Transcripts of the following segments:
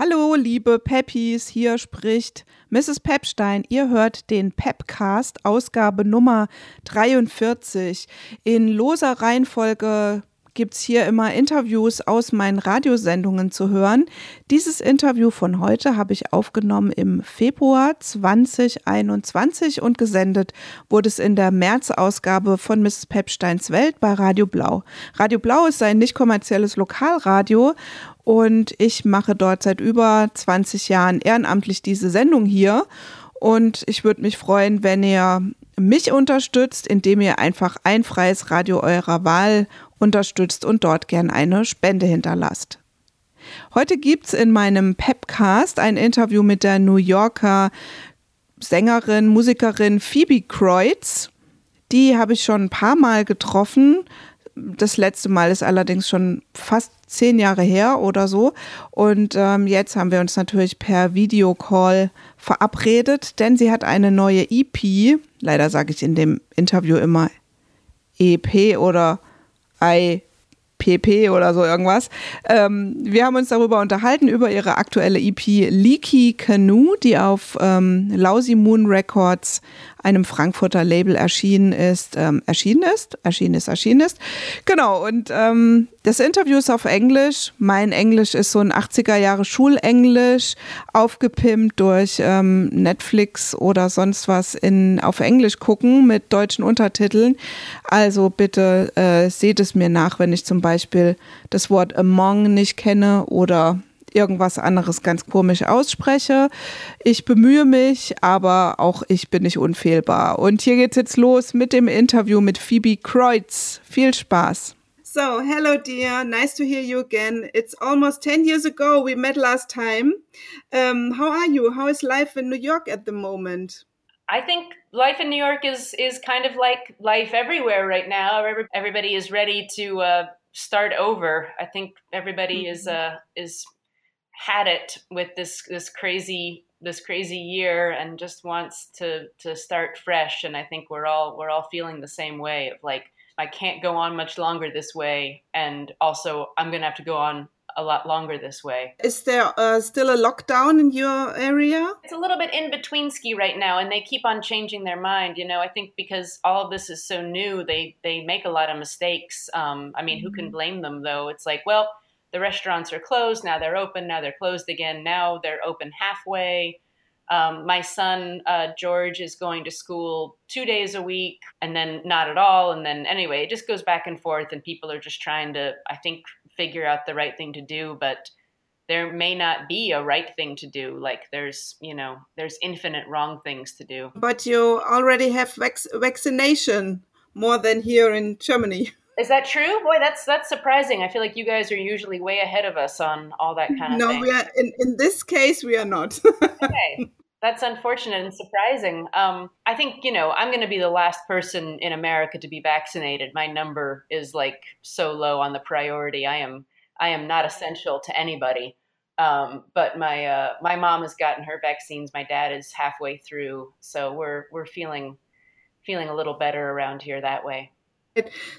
Hallo, liebe Peppis, hier spricht Mrs. Pepstein. Ihr hört den Pepcast, Ausgabe Nummer 43. In loser Reihenfolge gibt es hier immer Interviews aus meinen Radiosendungen zu hören. Dieses Interview von heute habe ich aufgenommen im Februar 2021 und gesendet wurde es in der März-Ausgabe von Mrs. Pepsteins Welt bei Radio Blau. Radio Blau ist ein nicht kommerzielles Lokalradio und ich mache dort seit über 20 Jahren ehrenamtlich diese Sendung hier. Und ich würde mich freuen, wenn ihr mich unterstützt, indem ihr einfach ein freies Radio eurer Wahl unterstützt und dort gern eine Spende hinterlasst. Heute gibt es in meinem Pepcast ein Interview mit der New Yorker Sängerin, Musikerin Phoebe Kreutz. Die habe ich schon ein paar Mal getroffen. Das letzte Mal ist allerdings schon fast zehn Jahre her oder so. Und ähm, jetzt haben wir uns natürlich per Videocall verabredet, denn sie hat eine neue EP. Leider sage ich in dem Interview immer EP oder I PP oder so irgendwas. Ähm, wir haben uns darüber unterhalten, über ihre aktuelle EP Leaky Canoe, die auf ähm, Lousy Moon Records einem Frankfurter Label erschienen ist, ähm, erschienen ist, erschienen ist, erschienen ist. Genau, und ähm, das Interview ist auf Englisch. Mein Englisch ist so ein 80er Jahre Schulenglisch, aufgepimpt durch ähm, Netflix oder sonst was in, auf Englisch gucken mit deutschen Untertiteln. Also bitte äh, seht es mir nach, wenn ich zum Beispiel das Wort among nicht kenne oder irgendwas anderes ganz komisch ausspreche. Ich bemühe mich, aber auch ich bin nicht unfehlbar. Und hier geht's jetzt los mit dem Interview mit Phoebe Kreutz. Viel Spaß. So, hello, dear. Nice to hear you again. It's almost 10 years ago we met last time. Um, how are you? How is life in New York at the moment? I think life in New York is is kind of like life everywhere right now. Everybody is ready to uh, start over. I think everybody mm -hmm. is uh, is had it with this this crazy this crazy year and just wants to to start fresh. And i think we're all we're all feeling the same way of like i can't go on much longer this way. And also i'm going to have to go on a lot longer this way. Is there uh, still a lockdown in your area? It's a little bit in between ski right now and they keep on changing their mind. You know i think because all of this is so new they they make a lot of mistakes. Um, i mean mm-hmm. who can mm-hmm. blame them though? It's like well the restaurants are closed. Now they're open. Now they're closed again. Now they're open halfway. Um, my son uh, George is going to school two days a week, and then not at all. And then anyway, it just goes back and forth, and people are just trying to, I think, figure out the right thing to do. But there may not be a right thing to do. Like there's, you know, there's infinite wrong things to do. But you already have vac- vaccination more than here in Germany. Is that true? Boy, that's that's surprising. I feel like you guys are usually way ahead of us on all that kind of no, thing. No, we are in, in this case we are not. okay. That's unfortunate and surprising. Um, I think, you know, I'm going to be the last person in America to be vaccinated. My number is like so low on the priority. I am I am not essential to anybody. Um, but my uh, my mom has gotten her vaccines. My dad is halfway through, so we're we're feeling feeling a little better around here that way.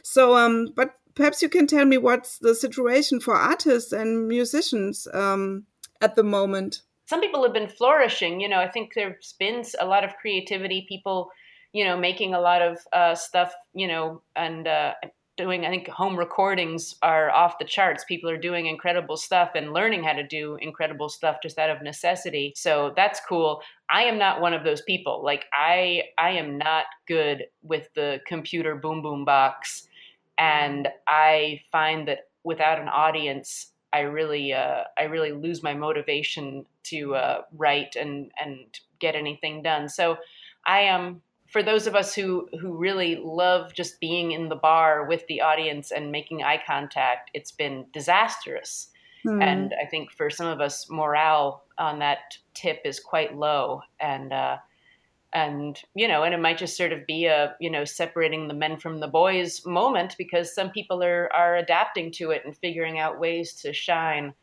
So, um, but perhaps you can tell me what's the situation for artists and musicians um, at the moment. Some people have been flourishing. You know, I think there's been a lot of creativity. People, you know, making a lot of uh, stuff. You know, and uh, doing i think home recordings are off the charts. People are doing incredible stuff and learning how to do incredible stuff just out of necessity. So that's cool. I am not one of those people. Like i i am not good with the computer boom boom box. And i find that without an audience i really uh, i really lose my motivation to uh, write and and get anything done. So i am for those of us who who really love just being in the bar with the audience and making eye contact, it's been disastrous. Mm. And I think for some of us, morale on that tip is quite low. And uh, and you know, and it might just sort of be a you know separating the men from the boys moment because some people are are adapting to it and figuring out ways to shine.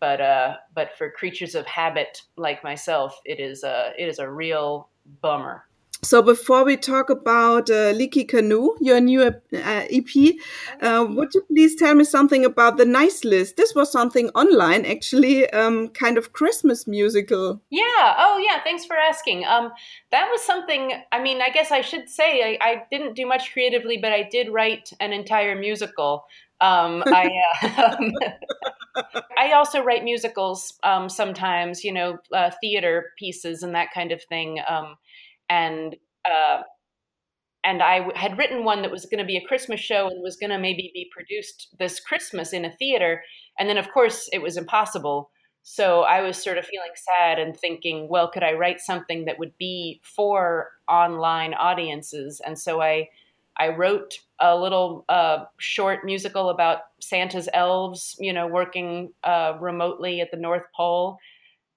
But uh, but for creatures of habit like myself, it is a it is a real bummer. So before we talk about uh, Leaky Canoe, your new uh, EP, uh, would you please tell me something about the Nice List? This was something online, actually, um, kind of Christmas musical. Yeah. Oh, yeah. Thanks for asking. Um, that was something. I mean, I guess I should say I, I didn't do much creatively, but I did write an entire musical. Um, I uh, I also write musicals um, sometimes. You know, uh, theater pieces and that kind of thing. And uh, and I had written one that was going to be a Christmas show and was going to maybe be produced this Christmas in a theater, and then of course it was impossible. So I was sort of feeling sad and thinking, well, could I write something that would be for online audiences? And so I I wrote a little uh, short musical about Santa's elves, you know, working uh, remotely at the North Pole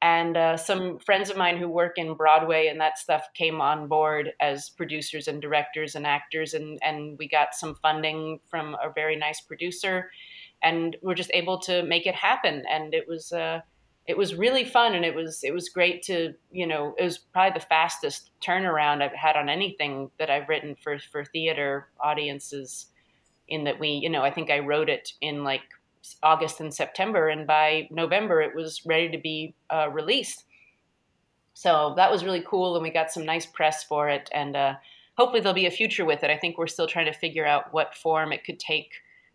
and uh, some friends of mine who work in Broadway and that stuff came on board as producers and directors and actors, and and we got some funding from a very nice producer, and we're just able to make it happen. And it was uh, it was really fun, and it was it was great to you know it was probably the fastest turnaround I've had on anything that I've written for for theater audiences. In that we, you know, I think I wrote it in like August and September, and by November it was ready to be uh, released. So that was really cool, and we got some nice press for it, and uh, hopefully there'll be a future with it. I think we're still trying to figure out what form it could take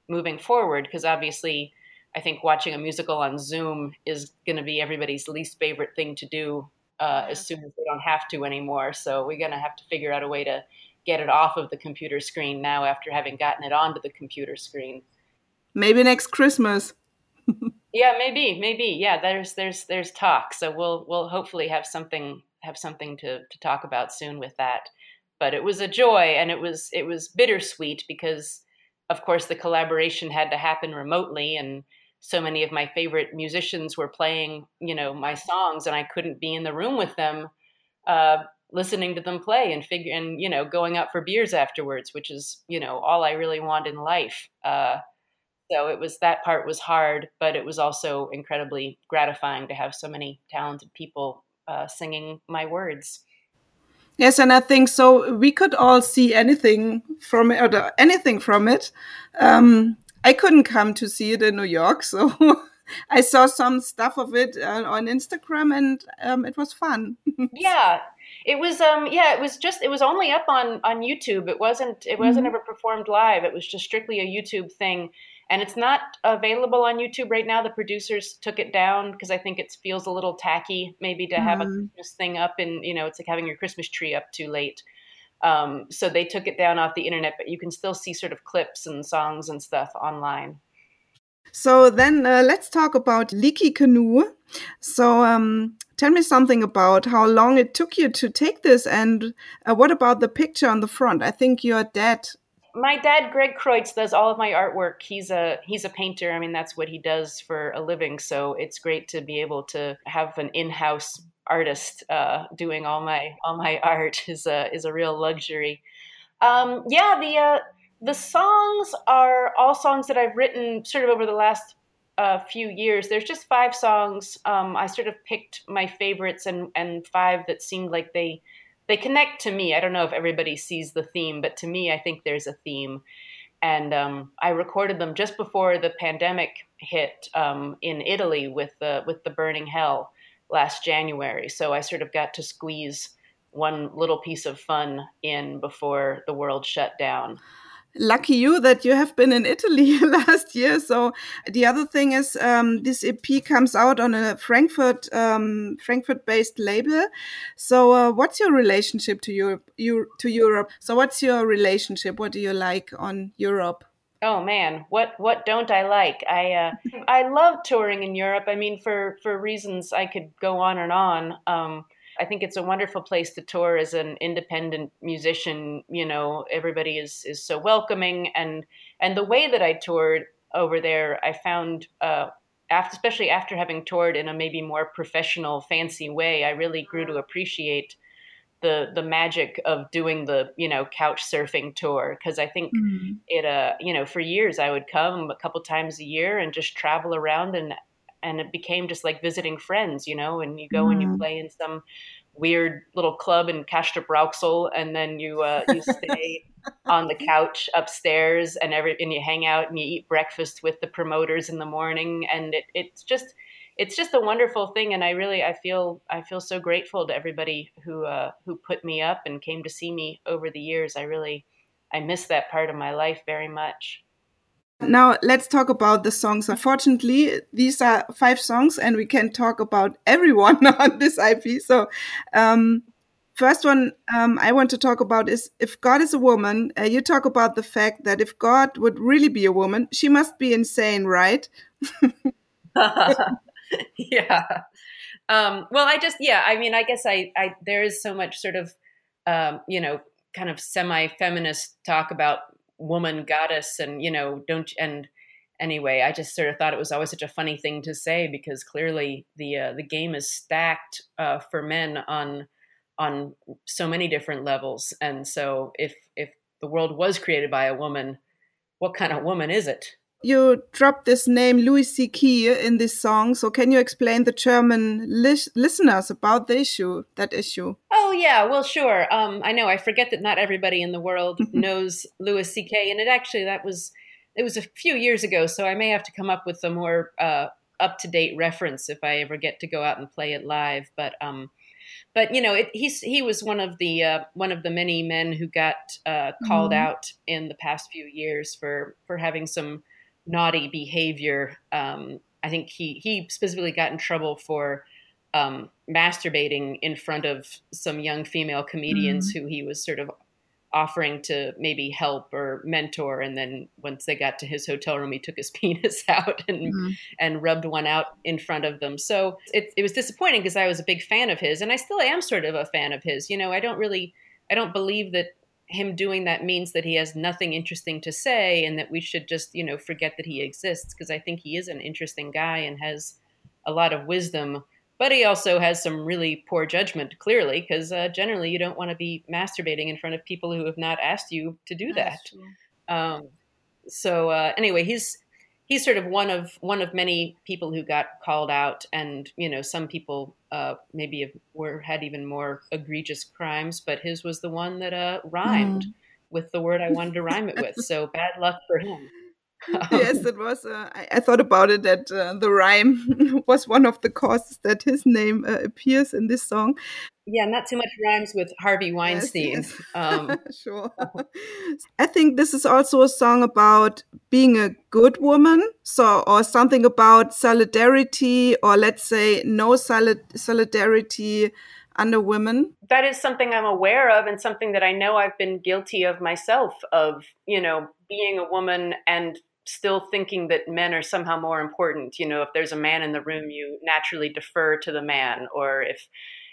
moving forward, because obviously, I think watching a musical on Zoom is going to be everybody's least favorite thing to do uh, as soon as they don't have to anymore. So we're going to have to figure out a way to get it off of the computer screen now after having gotten it onto the computer screen. Maybe next Christmas. yeah, maybe, maybe. Yeah, there's there's there's talk. So we'll we'll hopefully have something have something to to talk about soon with that. But it was a joy and it was it was bittersweet because of course the collaboration had to happen remotely and so many of my favorite musicians were playing, you know, my songs and I couldn't be in the room with them uh, listening to them play and figure and you know going out for beers afterwards, which is you know all I really want in life. Uh, so it was that part was hard, but it was also incredibly gratifying to have so many talented people uh, singing my words. Yes, and I think so. We could all see anything from it, or anything from it. Um, I couldn't come to see it in New York, so I saw some stuff of it uh, on Instagram, and um, it was fun. yeah, it was. Um, yeah, it was just. It was only up on on YouTube. It wasn't. It wasn't mm -hmm. ever performed live. It was just strictly a YouTube thing and it's not available on YouTube right now. The producers took it down because I think it feels a little tacky, maybe to have mm. a mm-hmm. Christmas thing up, and you know, it's like having your Christmas tree up too late. Um, so they took it down off the internet, but you can still see sort of clips and songs and stuff online. So then uh, let's talk about Leaky Canoe. So um, tell me something about how long it took you to take this, and uh, what about the picture on the front? I think your dad my dad greg kreutz does all of my artwork. He's a he's a painter. I mean that's what he does for a living. So it's great to be able to have an in-house artist uh, doing all my all my art is a is a real luxury. Um, yeah the uh, the songs are all songs that i've written sort of over the last uh, few years. There's just five songs. Um, i sort of picked my favorites and and five that seemed like they they connect to me. I don't know if everybody sees the theme, but to me, I think there's a theme. And um, I recorded them just before the pandemic hit um, in Italy with the with the burning hell last January. So I sort of got to squeeze one little piece of fun in before the world shut down lucky you that you have been in Italy last year. So the other thing is um, this EP comes out on a Frankfurt um, Frankfurt based label. So uh, what's your relationship to Europe? You, to Europe. So what's your relationship? What do you like on Europe? Oh man, what what don't I like? I uh, I love touring in Europe. I mean, for for reasons I could go on and on. Um, I think it's a wonderful place to tour as an independent musician. You know, everybody is is so welcoming, and and the way that I toured over there, I found, uh, after, especially after having toured in a maybe more professional, fancy way, I really grew to appreciate the the magic of doing the you know couch surfing tour because I think mm-hmm. it uh you know for years I would come a couple times a year and just travel around and and it became just like visiting friends, you know, and you go mm. and you mm. play in some weird little club in Castrop-Rauxel, and then you uh, you stay on the couch upstairs, and every and you hang out and you eat breakfast with the promoters in the morning, and it, it's just it's just a wonderful thing, and I really I feel I feel so grateful to everybody who uh, who put me up and came to see me over the years. I really I miss that part of my life very much. Now let's talk about the songs. Unfortunately, these are five songs, and we can talk about everyone on this IP. So, um, first one um, I want to talk about is if God is a woman. Uh, you talk about the fact that if God would really be a woman, she must be insane, right? yeah. Um, well, I just yeah. I mean, I guess I, I there is so much sort of um, you know kind of semi-feminist talk about woman goddess and you know don't and anyway i just sort of thought it was always such a funny thing to say because clearly the uh, the game is stacked uh, for men on on so many different levels. And so if if the world was created by a woman what kind of woman is it you dropped this name Louis C.K. in this song, so can you explain the German lis listeners about the issue, that issue? Oh yeah, well sure. Um, I know I forget that not everybody in the world knows Louis C.K. and it actually that was it was a few years ago, so I may have to come up with a more uh, up to date reference if I ever get to go out and play it live. But um, but you know, it, he's he was one of the uh, one of the many men who got uh, called mm -hmm. out in the past few years for for having some naughty behavior. Um, I think he he specifically got in trouble for um, masturbating in front of some young female comedians mm-hmm. who he was sort of offering to maybe help or mentor and then once they got to his hotel room he took his penis out and mm-hmm. and rubbed one out in front of them so it, it was disappointing because i was a big fan of his and i still am sort of a fan of his you know i don't really i don't believe that him doing that means that he has nothing interesting to say and that we should just you know forget that he exists because i think he is an interesting guy and has a lot of wisdom. But he also has some really poor judgment clearly because uh, generally you don't want to be masturbating in front of people who have not asked you to do that um, so uh, anyway he's he's sort of one of one of many people who got called out, and you know some people uh, maybe were had even more egregious crimes, but his was the one that uh, rhymed mm. with the word I wanted to rhyme it with. So bad luck for him. yes, it was. Uh, I, I, thought about it that uh, the rhyme was one of the causes that his name uh, appears in this song. Yeah, not too much rhymes with Harvey Weinstein. Yes, yes. Um, sure. I think this is also a song about being a good woman, so or something about solidarity, or let's say no solidarity under women. That is something I'm aware of, and something that I know I've been guilty of myself. Of you know being a woman and still thinking that men are somehow more important. You know, if there's a man in the room, you naturally defer to the man, or if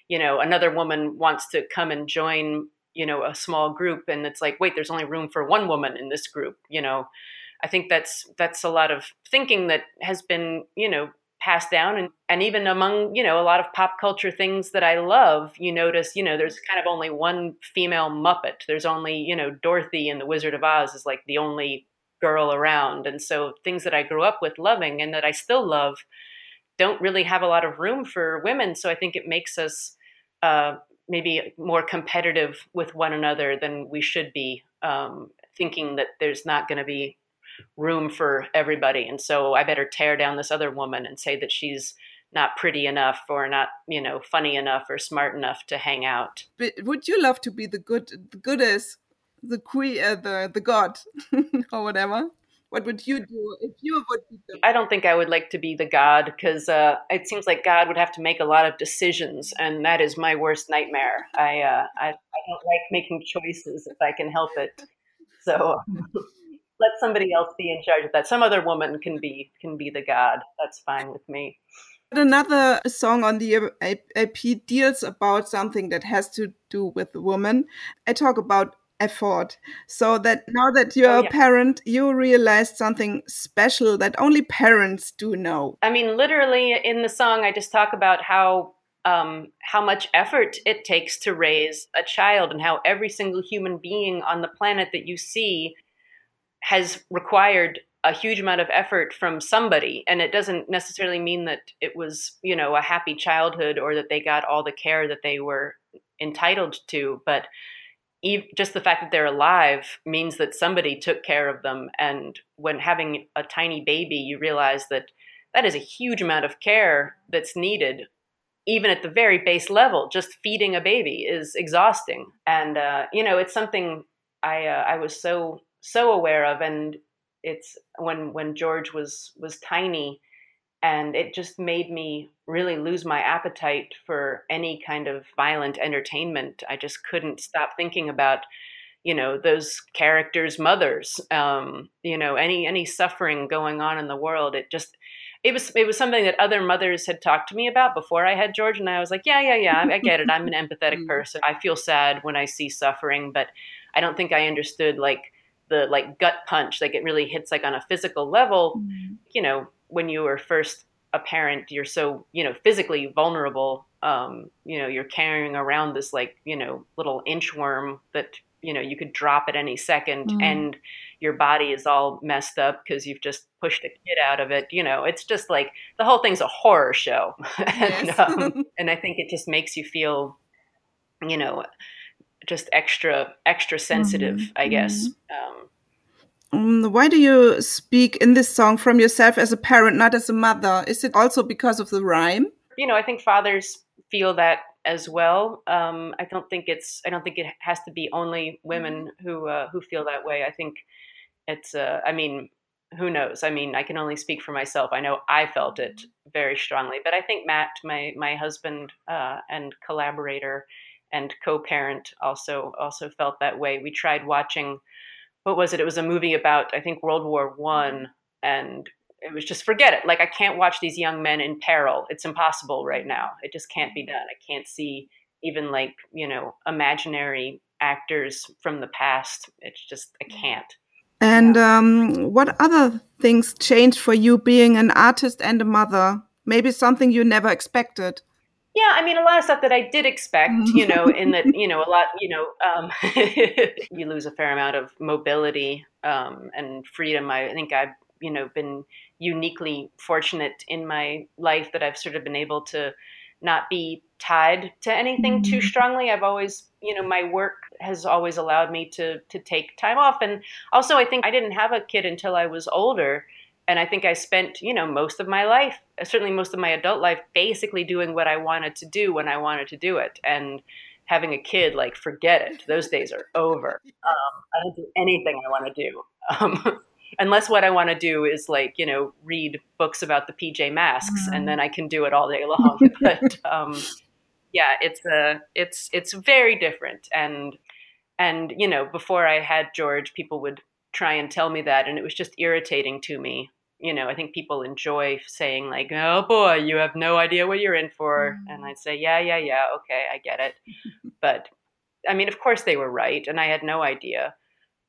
you know another woman wants to come and join you know a small group and it's like wait there's only room for one woman in this group you know i think that's that's a lot of thinking that has been you know passed down and, and even among you know a lot of pop culture things that i love you notice you know there's kind of only one female muppet there's only you know dorothy in the wizard of oz is like the only girl around and so things that i grew up with loving and that i still love don't really have a lot of room for women. So I think it makes us uh, maybe more competitive with one another than we should be, um, thinking that there's not going to be room for everybody. And so I better tear down this other woman and say that she's not pretty enough or not, you know, funny enough or smart enough to hang out. But would you love to be the good, the goodest, the queen, uh, the the god, or whatever? What would you do if you would be the I don't think I would like to be the God because uh, it seems like God would have to make a lot of decisions, and that is my worst nightmare. I, uh, I, I don't like making choices if I can help it. So let somebody else be in charge of that. Some other woman can be can be the God. That's fine with me. Another song on the EP deals about something that has to do with the woman. I talk about effort so that now that you're oh, yeah. a parent you realized something special that only parents do know. I mean literally in the song i just talk about how um, how much effort it takes to raise a child and how every single human being on the planet that you see has required a huge amount of effort from somebody. And it doesn't necessarily mean that it was you know a happy childhood or that they got all the care that they were entitled to but just the fact that they're alive means that somebody took care of them. And when having a tiny baby you realize that that is a huge amount of care that's needed even at the very base level. Just feeding a baby is exhausting. And uh, you know it's something i uh, i was so so aware of. And it's when when george was was tiny and it just made me really lose my appetite for any kind of violent entertainment. I just couldn't stop thinking about, you know, those characters' mothers. Um, you know, any any suffering going on in the world. It just it was it was something that other mothers had talked to me about before I had George, and I was like, yeah, yeah, yeah, I get it. I'm an empathetic mm. person. I feel sad when I see suffering, but I don't think I understood like the like gut punch like it really hits like on a physical level mm. you know when you were first a parent, you're so you know physically vulnerable. Um, you know, you're carrying around this like you know little inchworm that you know you could drop at any 2nd mm and your body is all messed up because you've just pushed a kid out of it. You know, it's just like the whole thing's a horror show, and, um, and I think it just makes you feel, you know, just extra extra sensitive. mm I guess. Mm-hmm. Um, why do you speak in this song from yourself as a parent, not as a mother? Is it also because of the rhyme? You know, I think fathers feel that as well. Um, I don't think it's. I don't think it has to be only women who uh, who feel that way. I think it's. Uh, I mean, who knows? I mean, I can only speak for myself. I know I felt it very strongly, but I think Matt, my my husband uh, and collaborator and co-parent, also also felt that way. We tried watching what was it? It was a movie about I think World War One, and it was just forget it. Like I can't watch these young men in peril. It's impossible right now. It just can't be done. I can't see even like you know imaginary actors from the past. It's just I can't. And um, what other things changed for you being an artist and a mother? Maybe something you never expected. Yeah, I mean, a lot of stuff that I did expect, you know, in that, you know, a lot, you know, um, you lose a fair amount of mobility um, and freedom. I think I've, you know, been uniquely fortunate in my life that I've sort of been able to not be tied to anything too mm-hmm. strongly. I've always, you know, my work has always allowed me to to take time off, and also I think I didn't have a kid until I was older and I think I spent, you know, most of my life, certainly most of my adult life, basically doing what I wanted to do when I wanted to do it. And having a kid, like, forget it. Those days are over. Um, I don't do anything I want to do. Um, unless what I want to do is, like, you know, read books about the PJ Masks, and then I can do it all day long. but um, yeah, it's a, uh, it's it's very different. And and you know, before I had George, people would try and tell me that, and it was just irritating to me you know, I think people enjoy saying like, "Oh boy, you have no idea what you're in for," mm. and I'd say, "Yeah, yeah, yeah, okay, I get it." but I mean, of course they were right, and I had no idea,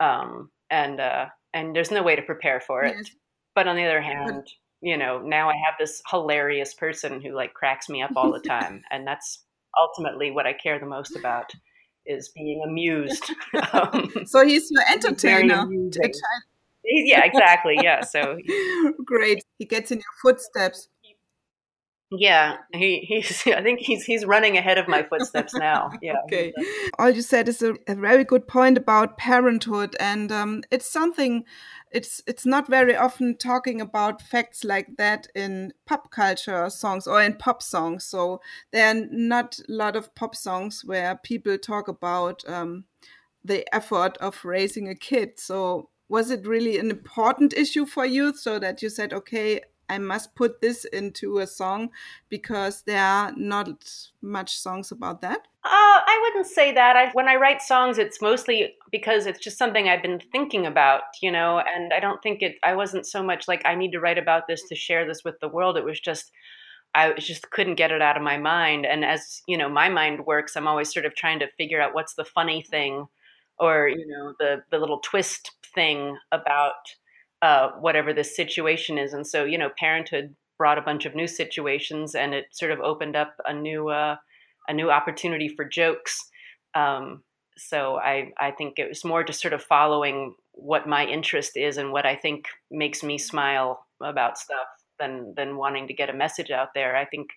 um, and uh, and there's no way to prepare for it. Yes. But on the other hand, you know, now I have this hilarious person who like cracks me up all the time, and that's ultimately what I care the most about is being amused. um, so he's your entertainer yeah, exactly. Yeah. So great. He gets in your footsteps. Yeah, he, he's. I think he's he's running ahead of my footsteps now. Yeah. okay. All you said is a, a, very good point about parenthood, and um, it's something. It's it's not very often talking about facts like that in pop culture songs or in pop songs. So there are not a lot of pop songs where people talk about um, the effort of raising a kid. So was it really an important issue for you? So that you said okay i must put this into a song because there are not much songs about that uh, i wouldn't say that. I, when i write songs it's mostly because it's just something i've been thinking about you know and i don't think it i wasn't so much like i need to write about this to share this with the world. It was just I just couldn't get it out of my mind. And as you know, my mind works, I'm always sort of trying to figure out what's the funny thing or you know the the little twist thing about uh, whatever this situation is. And so, you know, parenthood brought a bunch of new situations, and it sort of opened up a new uh, a new opportunity for jokes. Um, so I I think it was more just sort of following what my interest is and what I think makes me smile about stuff than than wanting to get a message out there. I think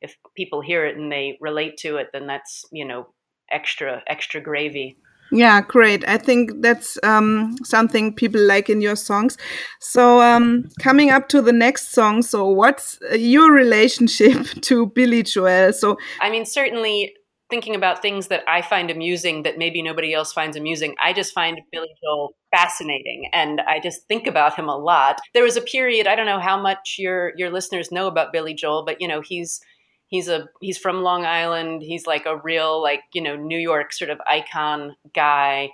if people hear it and they relate to it, then that's you know extra extra gravy. Yeah, great. I think that's um, something people like in your songs. So, um, coming up to the next song, so what's your relationship to Billy Joel? So, I mean, certainly thinking about things that I find amusing that maybe nobody else finds amusing. I just find Billy Joel fascinating and I just think about him a lot. There was a period, I don't know how much your your listeners know about Billy Joel, but you know, he's he's a he's from Long Island. He's like a real like, you know, New York sort of icon guy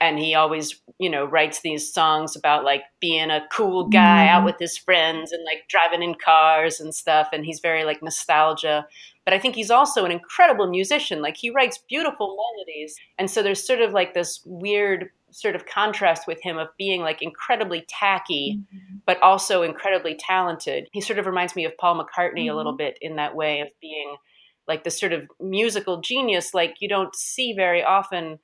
and he always you know writes these songs about like being a cool guy out mm-hmm. with his friends and like driving in cars and stuff and he's very like nostalgia but I think he's also an incredible musician. Like he writes beautiful melodies. And so there's sort of like this weird sort of contrast with him of being like incredibly tacky, mm-hmm. but also incredibly talented. He sort of reminds me of Paul McCartney mm-hmm. a little mm-hmm. bit in that way of being like this sort of musical genius, like you don't see very often,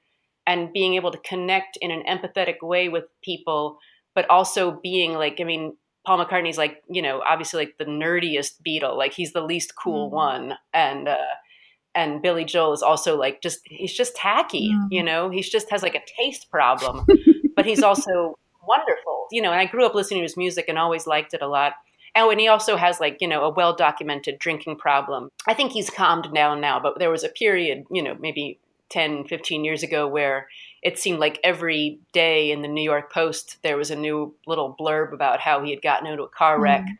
and being able to connect in an empathetic way with people, but also being like, I mean, Paul McCartney's like, you know, obviously like the nerdiest Beatle, like he's the least cool mm. one. And uh and Billy Joel is also like just he's just tacky, mm. you know, he's just has like a taste problem, but he's also wonderful. You know, and I grew up listening to his music and always liked it a lot. Oh, and he also has like, you know, a well documented drinking problem. I think he's calmed down now, but there was a period, you know, maybe 10, 15 years ago where it seemed like every day in the New York Post there was a new little blurb about how he had gotten into a car wreck mm.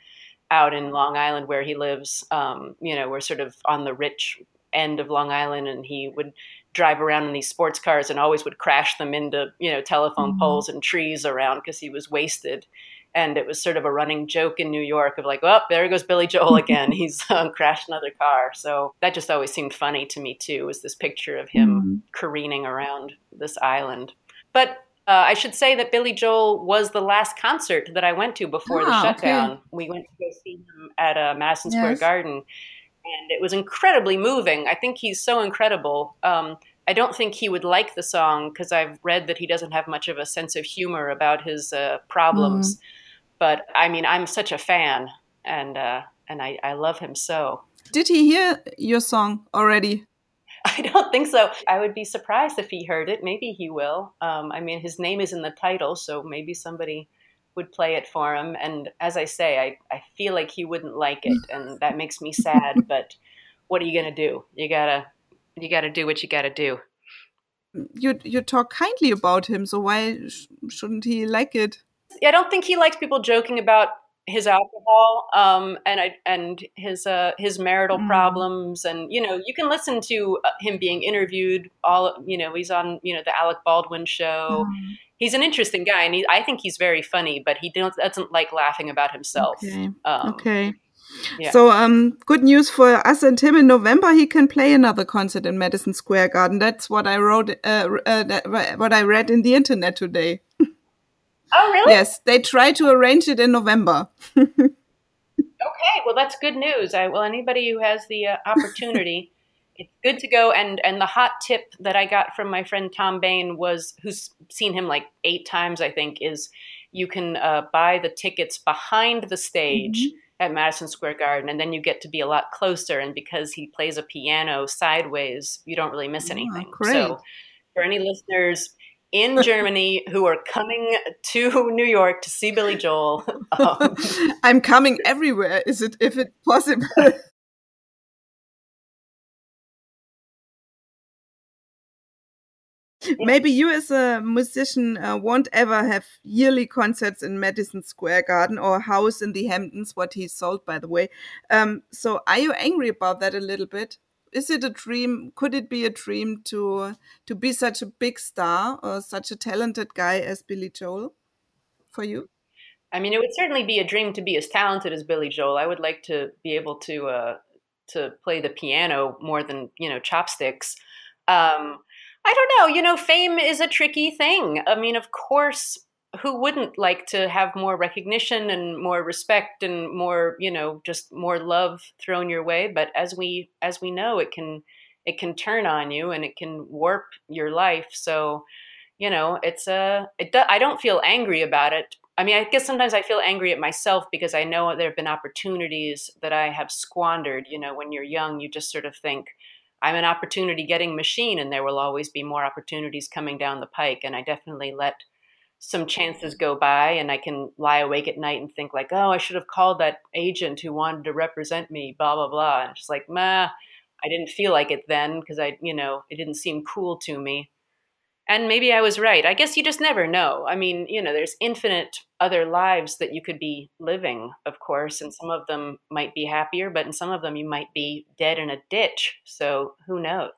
out in Long Island where he lives. Um, you know, we're sort of on the rich end of Long Island, and he would drive around in these sports cars and always would crash them into you know telephone mm. poles and trees around because he was wasted and it was sort of a running joke in New York of like, oh, there goes Billy Joel again. He's um, crashed another car. So that just always seemed funny to me too. Was this picture of him mm-hmm. careening around this island? But uh, I should say that Billy Joel was the last concert that I went to before oh, the shutdown. Okay. We went to go see him at uh, Madison Square yes. Garden, and it was incredibly moving. I think he's so incredible. Um, I don't think he would like the song because I've read that he doesn't have much of a sense of humor about his uh, problems. Mm. But I mean, I'm such a fan, and uh, and I, I love him so. Did he hear your song already? I don't think so. I would be surprised if he heard it. Maybe he will. Um, I mean, his name is in the title, so maybe somebody would play it for him. And as I say, I, I feel like he wouldn't like it, and that makes me sad. but what are you gonna do? You gotta you got to do what you got to do. You you talk kindly about him, so why sh shouldn't he like it? I don't think he likes people joking about his alcohol um, and I, and his uh, his marital mm. problems, and you know you can listen to uh, him being interviewed. All you know, he's on you know the Alec Baldwin show. Mm. He's an interesting guy, and he, I think he's very funny, but he doesn't like laughing about himself. Okay. Um, okay. So um, good news for us and him. In November, he can play another concert in Madison Square Garden. That's what I wrote. Uh, uh, what I read in the internet today. Oh, really? Yes, they try to arrange it in November. okay, well, that's good news. I, well, anybody who has the uh, opportunity, it's good to go. And and the hot tip that I got from my friend Tom Bain was, who's seen him like eight times, I think, is you can uh, buy the tickets behind the stage. Mm -hmm at Madison Square Garden, and then you get to be a lot closer. And because he plays a piano sideways, you don't really miss oh, anything. Oh, so, for any listeners in Germany who are coming to New York to see Billy Joel, um, I'm coming everywhere. Is it if it possible? Maybe you, as a musician, uh, won't ever have yearly concerts in Madison Square Garden or house in the Hamptons, what he sold, by the way. Um, so, are you angry about that a little bit? Is it a dream? Could it be a dream to to be such a big star or such a talented guy as Billy Joel for you? I mean, it would certainly be a dream to be as talented as Billy Joel. I would like to be able to uh, to play the piano more than you know chopsticks. Um, I don't know. You know, fame is a tricky thing. I mean, of course, who wouldn't like to have more recognition and more respect and more, you know, just more love thrown your way? But as we as we know, it can it can turn on you and it can warp your life. So, you know, it's a, it do, I don't feel angry about it. I mean, I guess sometimes I feel angry at myself because I know there have been opportunities that I have squandered. You know, when you're young, you just sort of think, I'm an opportunity getting machine, and there will always be more opportunities coming down the pike. And I definitely let some chances go by, and I can lie awake at night and think like, oh, I should have called that agent who wanted to represent me, blah blah blah. And just like, meh, I didn't feel like it then because I, you know, it didn't seem cool to me. And maybe I was right. I guess you just never know. I mean, you know, there's infinite other lives that you could be living, of course, and some of them might be happier, but in some of them you might be dead in a ditch. So who knows?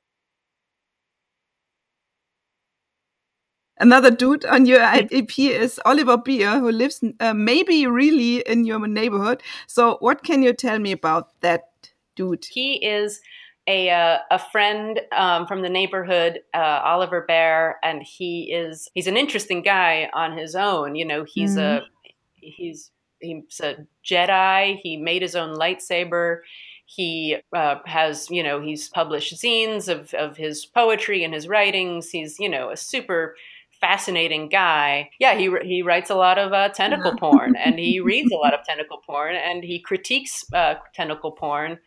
Another dude on your EP is Oliver Beer, who lives uh, maybe really in your neighborhood. So, what can you tell me about that dude? He is a uh, a friend um, from the neighborhood, uh, Oliver Bear, and he is he's an interesting guy on his own. You know, he's mm-hmm. a he's he's a Jedi. He made his own lightsaber. He uh, has, you know, he's published zines of, of his poetry and his writings. He's, you know, a super fascinating guy. Yeah, he he writes a lot of uh, tentacle porn, and he reads a lot of tentacle porn, and he critiques uh, tentacle porn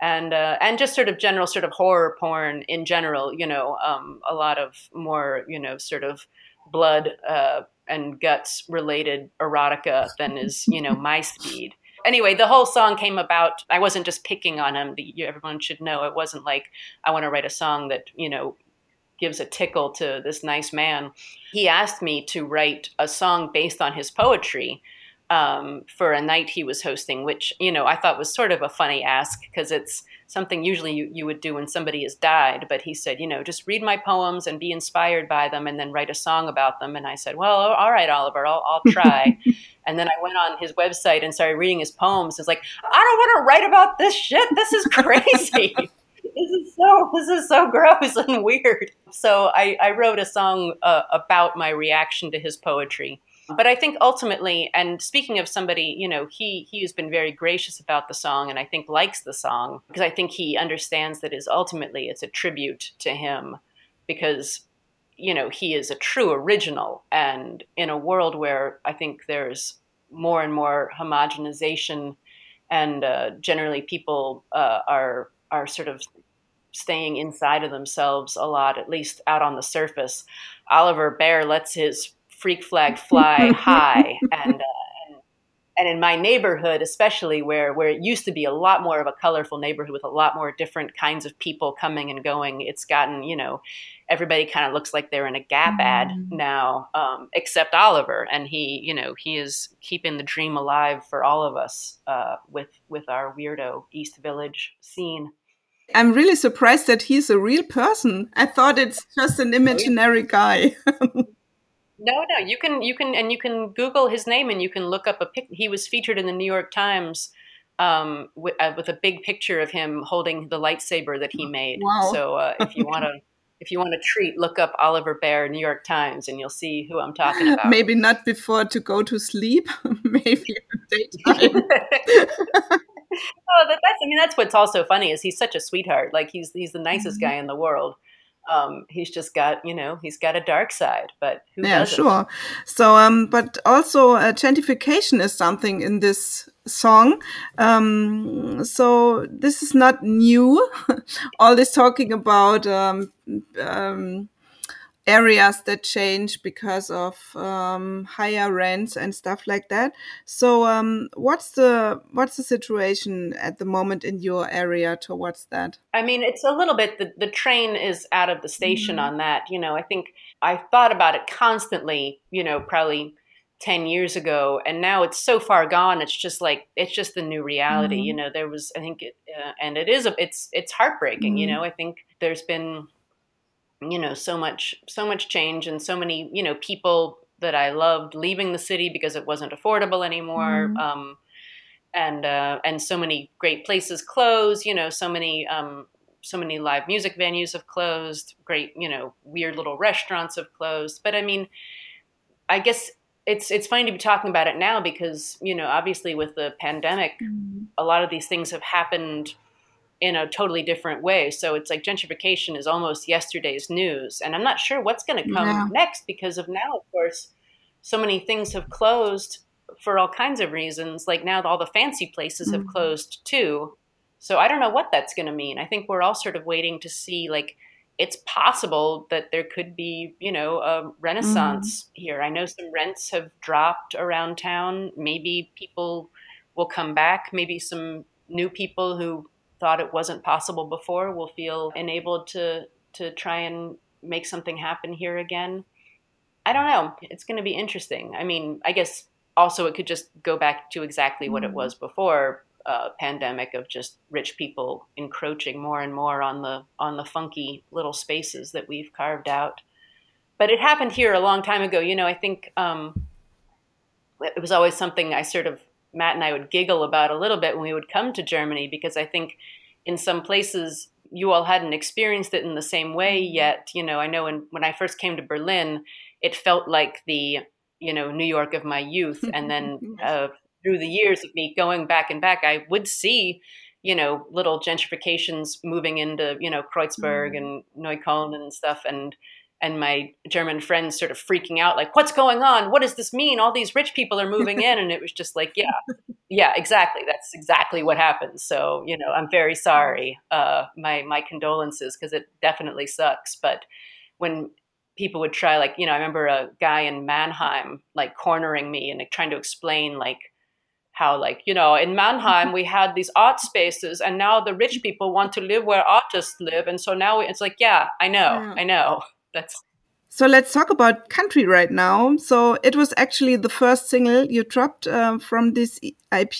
and uh, and just sort of general sort of horror porn in general. You know, um, a lot of more you know sort of blood uh, and guts related erotica than is you know my speed. Anyway, the whole song came about. I wasn't just picking on him. Everyone should know it wasn't like I want to write a song that you know gives a tickle to this nice man. He asked me to write a song based on his poetry um, for a night he was hosting, which you know I thought was sort of a funny ask because it's something usually you, you would do when somebody has died. But he said, you know, just read my poems and be inspired by them, and then write a song about them. And I said, well, all right, Oliver, I'll, I'll try. and then I went on his website and started reading his poems. It's like I don't want to write about this shit. This is crazy. this is so this is so gross and weird. So I, I wrote a song uh, about my reaction to his poetry but I think ultimately, and speaking of somebody, you know, he he has been very gracious about the song, and I think likes the song because I think he understands that is ultimately it's a tribute to him, because you know he is a true original, and in a world where I think there's more and more homogenization, and uh, generally people uh, are are sort of staying inside of themselves a lot, at least out on the surface. Oliver Bear lets his freak flag fly high and uh, and in my neighborhood especially where where it used to be a lot more of a colorful neighborhood with a lot more different kinds of people coming and going it's gotten you know everybody kind of looks like they're in a gap ad mm-hmm. now um, except oliver and he you know he is keeping the dream alive for all of us uh, with with our weirdo east village scene I'm really surprised that he's a real person. I thought it's just an imaginary guy. No, no, you can you can and you can Google his name and you can look up a pic. He was featured in the New York Times um, with, uh, with, a big picture of him holding the lightsaber that he made. Wow. So uh, if you want to. If you want a treat, look up Oliver Bear, New York Times, and you'll see who I'm talking about. Maybe not before to go to sleep. Maybe daytime. oh, that, that's. I mean, that's what's also funny is he's such a sweetheart. Like he's he's the nicest mm-hmm. guy in the world um, he's just got you know he's got a dark side but yeah doesn't? sure. So um but also uh, gentrification is something in this song. Um so this is not new. All this talking about um, um areas that change because of um, higher rents and stuff like that. So, um, what's the what's the situation at the moment in your area towards that? I mean, it's a little bit. The the train is out of the station mm -hmm. on that. You know, I think I thought about it constantly. You know, probably. 10 years ago and now it's so far gone it's just like it's just the new reality mm -hmm. you know there was i think it, uh, and it is a, it's it's heartbreaking mm -hmm. you mm-hmm. know i think there's been you know so much so much change and so many you know people that I loved leaving the city because it wasn't affordable anymore. Mm. Um, and uh, and so many great places closed. You know, so many um, so many live music venues have closed. Great, you know, weird little restaurants have closed. But I mean, I guess it's it's funny to be talking about it now because you know, obviously with the pandemic, mm. a lot of these things have happened in a totally different way. So it's like gentrification is almost yesterday's news. And I'm not sure what's going to come next because of now, of course, so many things have closed for all kinds of reasons. Like now, all the fancy places mm-hmm. have closed too. So I don't know what that's going to mean. I think we're all sort of waiting to see, like, it's possible that there could be, you know, a renaissance mm-hmm. here. I know some rents have dropped around town. Maybe people will come back. Maybe some new people who thought it wasn't possible before will feel enabled to to try and make something happen here again. I don't know. It's going to be interesting. I mean, I guess also it could just go back to exactly what it mm-hmm. was before uh, pandemic of just rich people encroaching more and more on the on the funky little spaces that we've carved out. But it happened here a long time ago. You know, I think um, it was always something I sort of Matt and I would giggle about a little bit when we would come to Germany because I think in some places you all hadn't experienced it in the same way mm-hmm. yet. You know, I know when, when I first came to Berlin, it felt like the, you know, New York of my youth. And then uh, through the years of me going back and back, I would see, you know, little gentrifications moving into, you know, Kreuzberg mm. and Neukölln and stuff. And, and my German friends sort of freaking out, like, what's going on? What does this mean? All these rich people are moving in. And it was just like, yeah, yeah, exactly. That's exactly what happened. So, you know, I'm very sorry. Uh, my, my condolences, because it definitely sucks. But when people would try, like, you know, I remember a guy in Mannheim, like, cornering me and like, trying to explain, like, how like you know in mannheim we had these art spaces and now the rich people want to live where artists live and so now it's like yeah i know yeah. i know that's so let's talk about country right now. So it was actually the first single you dropped uh, from this EP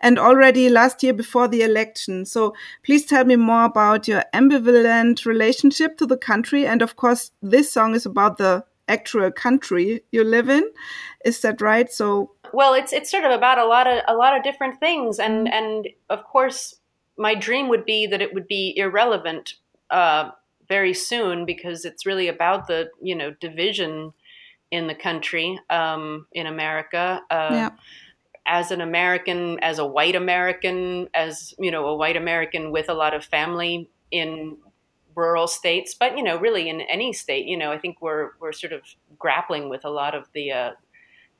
and already last year before the election. So please tell me more about your ambivalent relationship to the country. And of course, this song is about the actual country you live in. Is that right? So well, it's it's sort of about a lot of a lot of different things, and and of course, my dream would be that it would be irrelevant. Uh, very soon because it's really about the you know division in the country um, in America. Uh, yeah. As an American, as a white American, as you know, a white American with a lot of family in rural states, but you know, really in any state, you know, I think we're we're sort of grappling with a lot of the uh,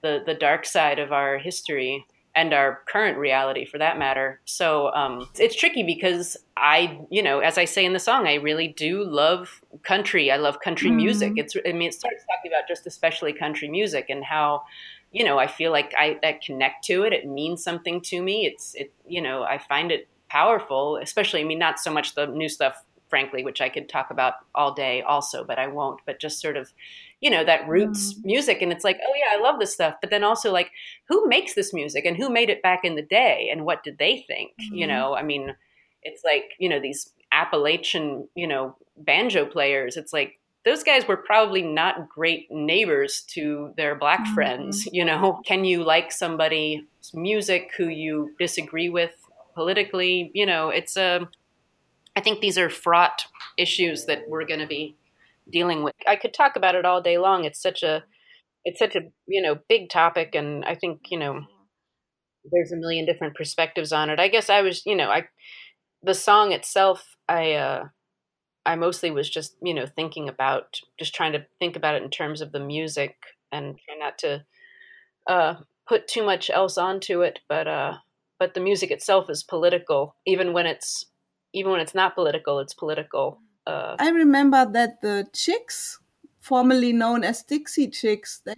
the the dark side of our history and our current reality for that matter. So um, it's tricky because I, you know, as I say in the song, I really do love country. I love country mm-hmm. music. It's, I mean, it starts talking about just especially country music and how, you know, I feel like I, I connect to it. It means something to me. It's, it, you know, I find it powerful, especially, I mean, not so much the new stuff, frankly, which I could talk about all day also, but I won't, but just sort of, you know that roots mm. music and it's like oh yeah i love this stuff but then also like who makes this music and who made it back in the day and what did they think mm-hmm. you know i mean it's like you know these appalachian you know banjo players it's like those guys were probably not great neighbors to their black mm-hmm. friends you know can you like somebody's music who you disagree with politically you know it's a um, i think these are fraught issues that we're going to be dealing with. I could talk about it all day long. It's such a it's such a you know big topic, and I think you know there's a million different perspectives on it. I guess I was you know I the song itself I uh I mostly was just you know thinking about just trying to think about it in terms of the music and try not to uh put too much else onto it, but uh but the music itself is political even when it's even when it's not political it's political uh, I remember that the Chicks, formerly known as Dixie Chicks, they,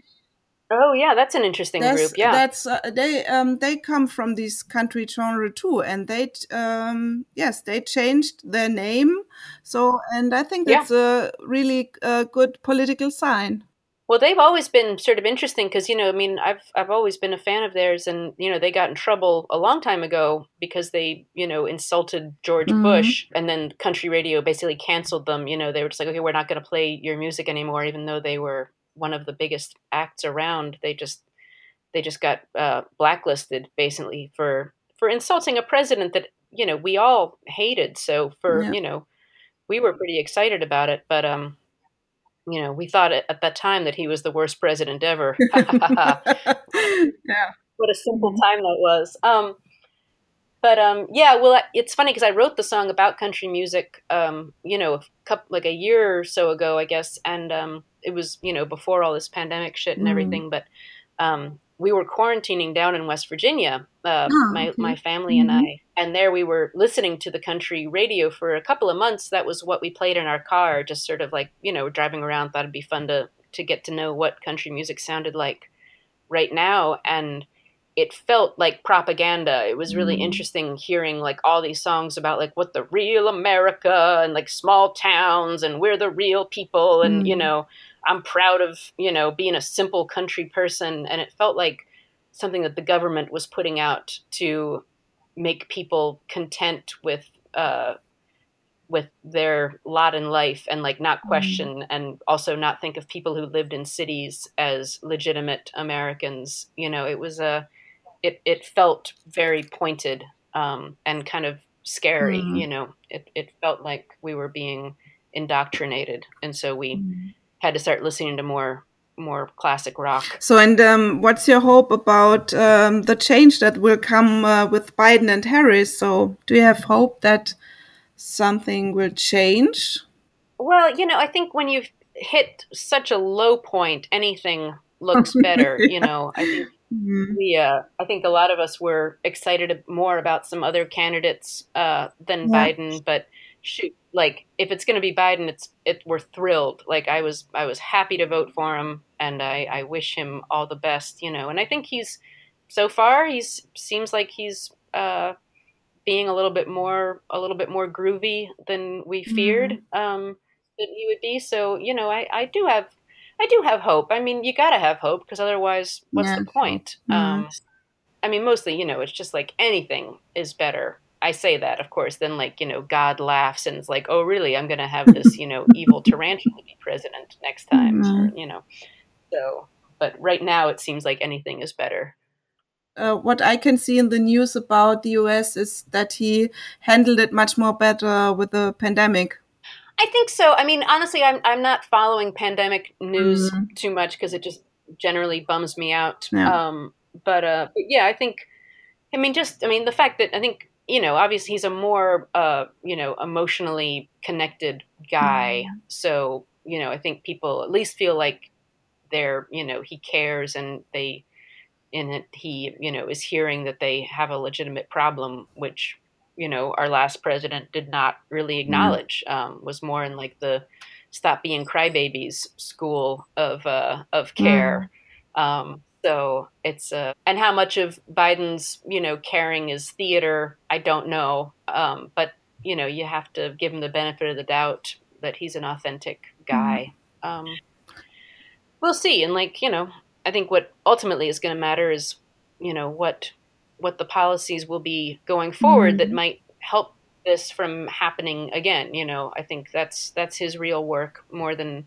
Oh yeah, that's an interesting group. Yeah, that's uh, they um they come from this country genre too, and they um yes they changed their name. So and I think that's yeah. a really uh, good political sign. Well, they've always been sort of interesting because you know, I mean, I've I've always been a fan of theirs, and you know, they got in trouble a long time ago because they you know insulted George mm-hmm. Bush, and then country radio basically canceled them. You know, they were just like, okay, we're not going to play your music anymore, even though they were one of the biggest acts around. They just they just got uh, blacklisted basically for for insulting a president that you know we all hated. So for yeah. you know, we were pretty excited about it, but um you know, we thought at that time that he was the worst president ever. yeah. What a simple mm-hmm. time that was. Um, but um, yeah, well, it's funny because I wrote the song about country music, um, you know, a couple, like a year or so ago, I guess, and um, it was you know before all this pandemic shit and mm. everything. But um, we were quarantining down in West Virginia, uh, oh, my okay. my family mm-hmm. and I, and there we were listening to the country radio for a couple of months. That was what we played in our car, just sort of like you know driving around. Thought it'd be fun to to get to know what country music sounded like right now, and it felt like propaganda. It was really mm. interesting hearing like all these songs about like what the real America and like small towns and we're the real people and mm. you know I'm proud of you know being a simple country person and it felt like something that the government was putting out to make people content with uh, with their lot in life and like not mm. question mm. and also not think of people who lived in cities as legitimate Americans. You know, it was a it it felt very pointed um, and kind of scary. Mm-hmm. You know, it it felt like we were being indoctrinated, and so we mm-hmm. Had to start listening to more more classic rock. So, and um, what's your hope about um, the change that will come uh, with Biden and Harris? So, do you have hope that something will change? Well, you know, I think when you've hit such a low point, anything looks better. yeah. You know, I think Mm-hmm. We, uh, I think a lot of us were excited more about some other candidates uh, than yeah. Biden, but shoot, like if it's going to be Biden, it's it. We're thrilled. Like I was, I was happy to vote for him, and I, I wish him all the best. You know, and I think he's so far he's seems like he's uh, being a little bit more, a little bit more groovy than we feared mm-hmm. um, that he would be. So you know, I, I do have I do have hope. I mean, you got to have hope because otherwise, what's yeah. the point? Mm-hmm. Um, I mean, mostly, you know, it's just like anything is better. I say that, of course. Then, like, you know, God laughs and it's like, oh, really? I'm going to have this, you know, evil tarantula be president next time, mm-hmm. or, you know. So, but right now, it seems like anything is better. Uh, what I can see in the news about the US is that he handled it much more better with the pandemic. I think so. I mean, honestly, I'm I'm not following pandemic news mm-hmm. too much because it just generally bums me out. Yeah. Um, but uh, but yeah, I think. I mean, just I mean, the fact that I think you know, obviously, he's a more uh, you know emotionally connected guy. Mm-hmm. So you know, I think people at least feel like they're you know he cares and they in it he you know is hearing that they have a legitimate problem, which you know our last president did not really mm-hmm. acknowledge um, was more in like the stop being crybabies school of uh, of care. Mm. Um, so it's a, and how much of Biden's you know caring is theater, I don't know. Um, but you know you have to give him the benefit of the doubt that he's an authentic guy. Mm. Um, we'll see, and like you know, I think what ultimately is going to matter is you know what what the policies will be going forward mm-hmm. that might help this from happening again. You know, I think that's that's his real work more than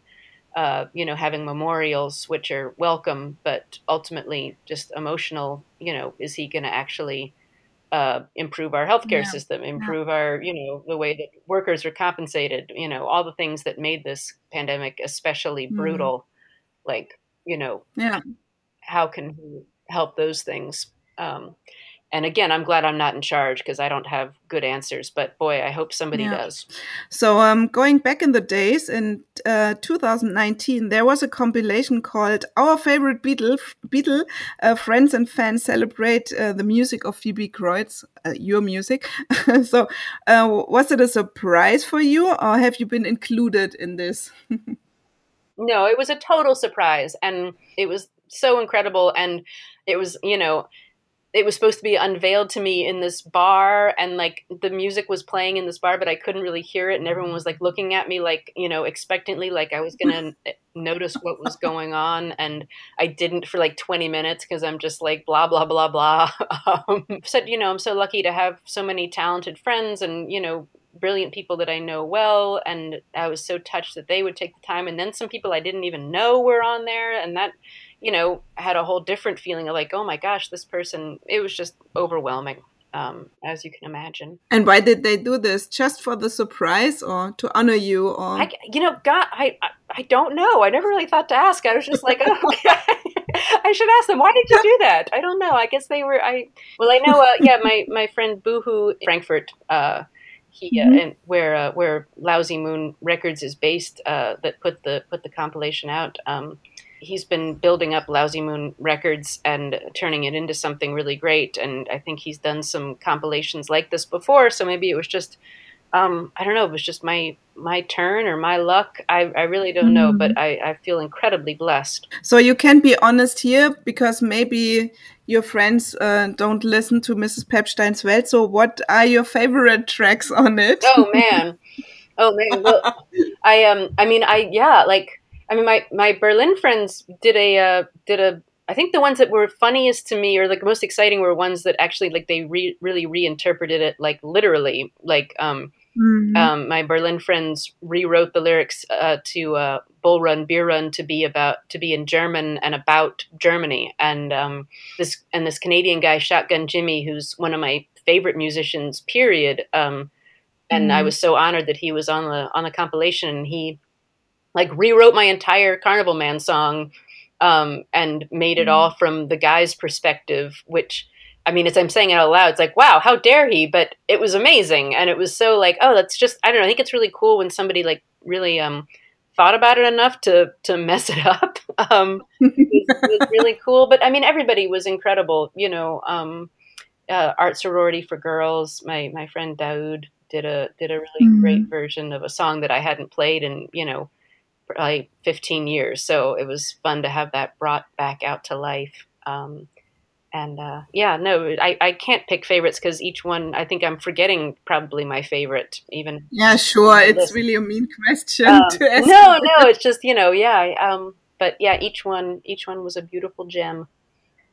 uh, you know having memorials, which are welcome, but ultimately just emotional. You know, is he going to actually uh, improve our healthcare yeah. system, improve yeah. our you know the way that workers are compensated? You know, all the things that made this pandemic especially mm-hmm. brutal. Like you know, yeah, how can he help those things? Um, and again, I'm glad I'm not in charge because I don't have good answers. But boy, I hope somebody yeah. does. So, um, going back in the days in uh, 2019, there was a compilation called "Our Favorite Beatle." Beatle uh, friends and fans celebrate uh, the music of Phoebe Kreutz, uh, your music. so, uh, was it a surprise for you, or have you been included in this? no, it was a total surprise, and it was so incredible, and it was you know it was supposed to be unveiled to me in this bar and like the music was playing in this bar but i couldn't really hear it and everyone was like looking at me like you know expectantly like i was gonna notice what was going on and i didn't for like 20 minutes because i'm just like blah blah blah blah. Um, said you know i'm so lucky to have so many talented friends and you know brilliant people that i know well and i was so touched that they would take the time and then some people i didn't even know were on there and that you know, had a whole different feeling of like, oh my gosh, this person, it was just overwhelming. Um, as you can imagine. And why did they do this? Just for the surprise, or to honor you, or I, you know, God, I, I, I don't know. I never really thought to ask. I was just like, oh, okay. I should ask them. Why did you do that? I don't know. I guess they were. I well, I know. Uh, yeah, my my friend Boohoo Frankfurt. Uh, he uh, mm-hmm. and where uh, where Lousy Moon Records is based. Uh, that put the put the compilation out. Um, he's been building up Lousy Moon Records and turning it into something really great. And I think he's done some compilations like this before. So maybe it was just um, I don't know, it was just my my turn or my luck. I, I really don't know, but mm-hmm. I, I feel incredibly blessed. So you can be honest here because maybe your friends uh, don't listen to Mrs. Pepstein's Welt. So what are your favorite tracks on it? Oh man. Oh man. Well, I um I mean I yeah, like I mean my my Berlin friends did a uh, did a I think the ones that were funniest to me or like most exciting were ones that actually like they re- really reinterpreted it like literally like um Mm-hmm. Um, my Berlin friends rewrote the lyrics uh, to uh, "Bull Run, Beer Run" to be about to be in German and about Germany. And um, this and this Canadian guy, Shotgun Jimmy, who's one of my favorite musicians. Period. Um, and mm-hmm. I was so honored that he was on the on the compilation. And he like rewrote my entire Carnival Man song um, and made it mm-hmm. all from the guy's perspective, which I mean, as I'm saying it out loud, it's like, wow, how dare he? But it was amazing. And it was so like, oh, that's just, I don't know. I think it's really cool when somebody like really um, thought about it enough to, to mess it up. um, it, was, it was really cool. But I mean, everybody was incredible. You know, um, uh, Art Sorority for Girls, my, my friend Daoud did a, did a really mm-hmm. great version of a song that I hadn't played and, you know, probably 15 years. So it was fun to have that brought back out to life. Um, and uh, yeah, no, I, I can't pick favorites because each one, I think I'm forgetting probably my favorite even. Yeah, sure. It's list. really a mean question um, to ask. No, no, it's just, you know, yeah. Um, but yeah, each one, each one was a beautiful gem.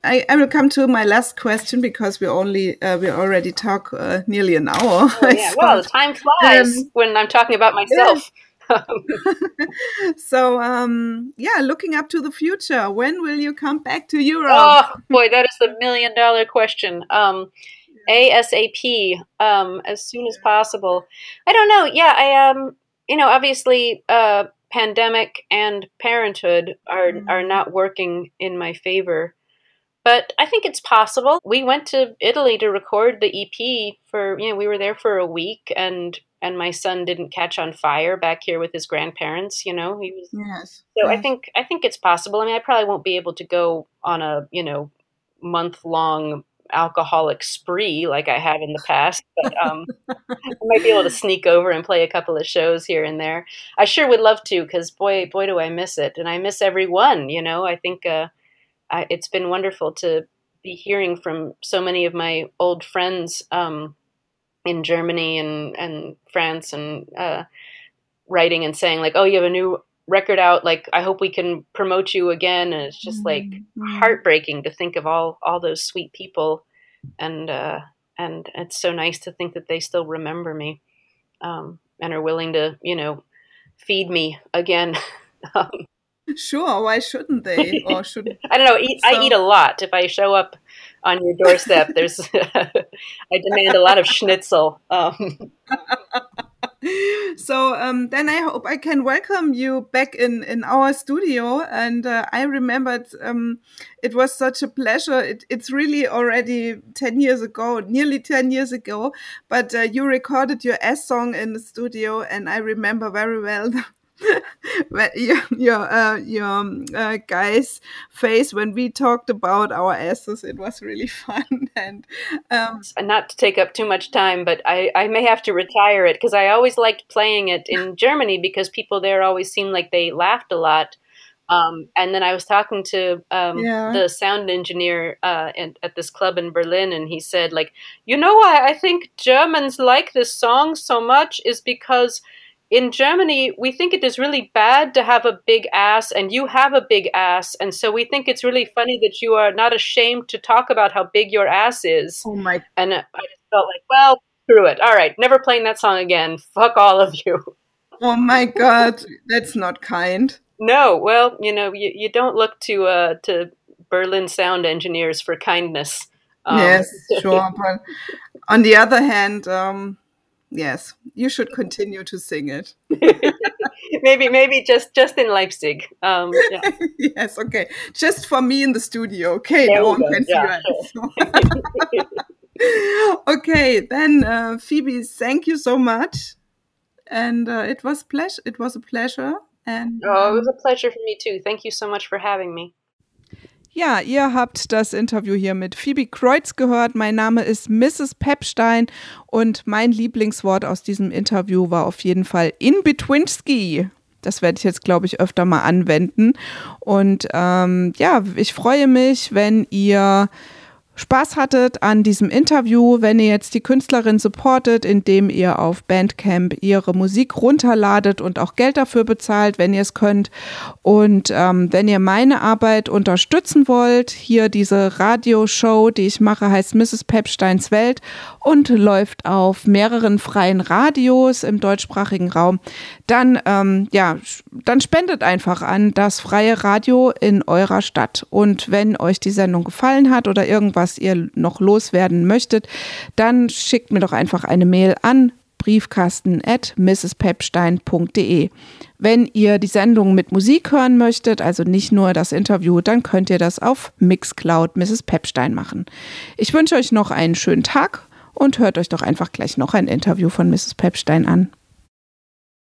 I, I will come to my last question because we only uh, we already talk uh, nearly an hour. Oh, yeah, well, time flies um, when I'm talking about myself. Yeah. so um, yeah, looking up to the future, when will you come back to Europe? Oh boy, that is the million dollar question. Um, ASAP, um, as soon as possible. I don't know. Yeah, I um, you know, obviously, uh, pandemic and parenthood are mm-hmm. are not working in my favor. But I think it's possible. We went to Italy to record the EP for, you know, we were there for a week and and my son didn't catch on fire back here with his grandparents you know he was yes so yes. i think i think it's possible. I mean i probably won't be able to go on a you know month long alcoholic spree like i have in the past but um, i might be able to sneak over and play a couple of shows here and there. I sure would love to because boy boy do i miss it and i miss everyone you know? I think uh, I, it's been wonderful to be hearing from so many of my old friends um, in Germany and and France and uh, writing and saying like, "Oh, you have a new record out. Like, I hope we can promote you again." And it's just like mm-hmm. heartbreaking to think of all all those sweet people, and uh, and it's so nice to think that they still remember me um, and are willing to, you know, feed me again. um, Sure, why shouldn't they? Or should I don't know. Eat, so... I eat a lot. If I show up on your doorstep, there's I demand a lot of schnitzel. Um. so um, then I hope I can welcome you back in in our studio. And uh, I remembered um, it was such a pleasure. It, it's really already ten years ago, nearly ten years ago. But uh, you recorded your S song in the studio, and I remember very well your your uh, your um, uh, guy's face when we talked about our asses. It was really fun and um, not to take up too much time, but I I may have to retire it because I always liked playing it in Germany because people there always seemed like they laughed a lot. Um, and then I was talking to um, yeah. the sound engineer uh, at, at, this club in Berlin, and he said, like, you know why I think Germans like this song so much is because in Germany, we think it is really bad to have a big ass, and you have a big ass, and so we think it's really funny that you are not ashamed to talk about how big your ass is. Oh my! And I just felt like, well, screw it. All right, never playing that song again. Fuck all of you. Oh my god, that's not kind. No, well, you know, you, you don't look to uh, to Berlin sound engineers for kindness. Um, yes, sure, but on the other hand. Um, yes, you should continue to sing it. maybe maybe just just in Leipzig. Um, yeah. yes, okay. Just for me in the studio. Okay, there no one can yeah, see sure. okay, then uh, Phoebe, thank you so much, and uh, it was pleasure. It was a pleasure. And oh, it was a pleasure for me too. Thank you so much for having me. Ja, ihr habt das Interview hier mit Phoebe Kreuz gehört. Mein Name ist Mrs. Pepstein und mein Lieblingswort aus diesem Interview war auf jeden Fall In-Betwinski. Das werde ich jetzt, glaube ich, öfter mal anwenden. Und ähm, ja, ich freue mich, wenn ihr Spaß hattet an diesem Interview, wenn ihr jetzt die Künstlerin supportet, indem ihr auf Bandcamp ihre Musik runterladet und auch Geld dafür bezahlt, wenn ihr es könnt. Und ähm, wenn ihr meine Arbeit unterstützen wollt, hier diese Radioshow, die ich mache, heißt Mrs. Pepsteins Welt und läuft auf mehreren freien Radios im deutschsprachigen Raum, dann ähm, ja, dann spendet einfach an das freie Radio in eurer Stadt. Und wenn euch die Sendung gefallen hat oder irgendwas was ihr noch loswerden möchtet, dann schickt mir doch einfach eine Mail an briefkasten at mrspepstein.de. Wenn ihr die Sendung mit Musik hören möchtet, also nicht nur das Interview, dann könnt ihr das auf Mixcloud Mrs. Pepstein machen. Ich wünsche euch noch einen schönen Tag und hört euch doch einfach gleich noch ein Interview von Mrs. Pepstein an.